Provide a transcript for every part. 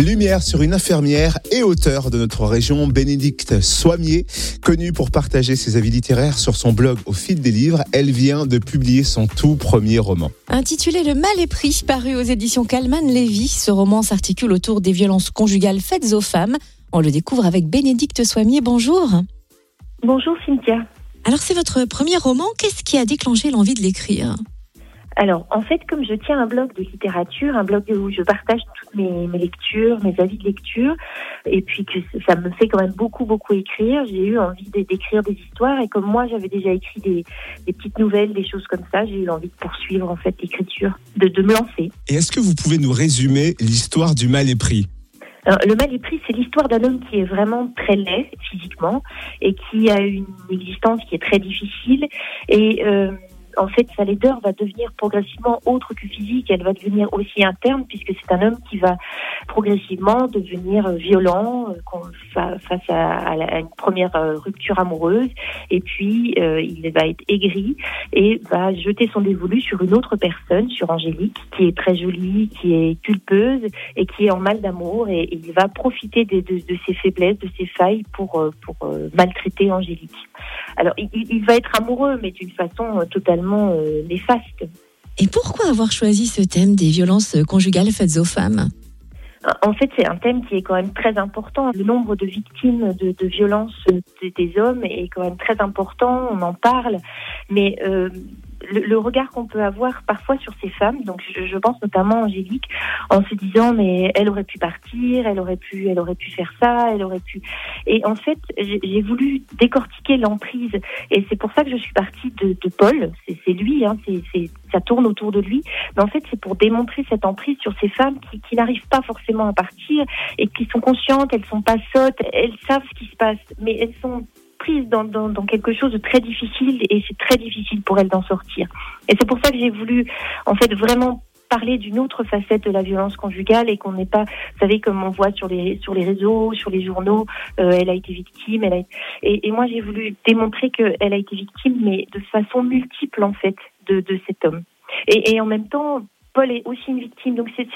Lumière sur une infirmière et auteure de notre région, Bénédicte Soimier, connue pour partager ses avis littéraires sur son blog au fil des livres. Elle vient de publier son tout premier roman. Intitulé Le mal est pris, paru aux éditions Calman Lévy, ce roman s'articule autour des violences conjugales faites aux femmes. On le découvre avec Bénédicte Soimier. Bonjour. Bonjour Cynthia. Alors c'est votre premier roman. Qu'est-ce qui a déclenché l'envie de l'écrire? Alors, en fait, comme je tiens un blog de littérature, un blog où je partage toutes mes, lectures, mes avis de lecture, et puis que ça me fait quand même beaucoup, beaucoup écrire, j'ai eu envie d'écrire des histoires, et comme moi, j'avais déjà écrit des, petites nouvelles, des choses comme ça, j'ai eu envie de poursuivre, en fait, l'écriture, de, de me lancer. Et est-ce que vous pouvez nous résumer l'histoire du mal épris? Le mal épris, c'est l'histoire d'un homme qui est vraiment très laid physiquement et qui a une existence qui est très difficile et euh, en fait, sa laideur va devenir progressivement autre que physique, elle va devenir aussi interne, puisque c'est un homme qui va progressivement devenir violent euh, face à, une première euh, rupture amoureuse, et puis euh, il va être aigri et va jeter son dévolu sur une autre personne, sur Angélique, qui est très jolie, qui est culpeuse et qui est en mal d'amour, et, il va profiter de, ses faiblesses, de ses failles pour, pour maltraiter Angélique. Alors, il, va être amoureux, mais d'une façon totalement néfaste. Et pourquoi avoir choisi ce thème des violences conjugales faites aux femmes? En fait, c'est un thème qui est quand même très important. Le nombre de victimes de, de violences des hommes est quand même très important. On en parle, mais euh, le, regard qu'on peut avoir parfois sur ces femmes, donc je, pense notamment à Angélique, en se disant mais elle aurait pu partir, elle aurait pu, elle aurait pu faire ça, elle aurait pu. Et en fait, j'ai voulu décortiquer l'emprise, et c'est pour ça que je suis partie de, de Paul. C'est lui, hein, c'est ça tourne autour de lui. Mais en fait, c'est pour démontrer cette emprise sur ces femmes qui, qui n'arrivent pas forcément à partir et qui sont conscientes, elles sont pas sottes, elles savent ce qui se passe, mais elles sont prise dans, quelque chose de très difficile et c'est très difficile pour elle d'en sortir. Et c'est pour ça que j'ai voulu, en fait, vraiment parler d'une autre facette de la violence conjugale et qu'on n'est pas, vous savez, comme on voit sur les sur les réseaux, sur les journaux, euh, elle a été victime, et, moi j'ai voulu démontrer qu'elle a été victime, mais de façon multiple en fait de, de cet homme. Et, et en même temps, Paul est aussi une victime, donc c'est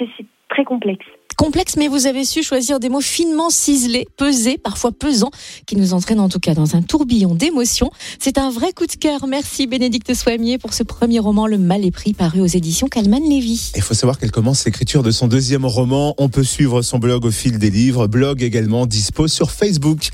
très complexe complexe, mais vous avez su choisir des mots finement ciselés, pesés, parfois pesants, qui nous entraînent en tout cas dans un tourbillon d'émotions. C'est un vrai coup de cœur. Merci Bénédicte Soimier pour ce premier roman, Le Mal est pris, paru aux éditions Calman Lévy. Il faut savoir qu'elle commence l'écriture de son deuxième roman. On peut suivre son blog au fil des livres, blog également dispo sur Facebook.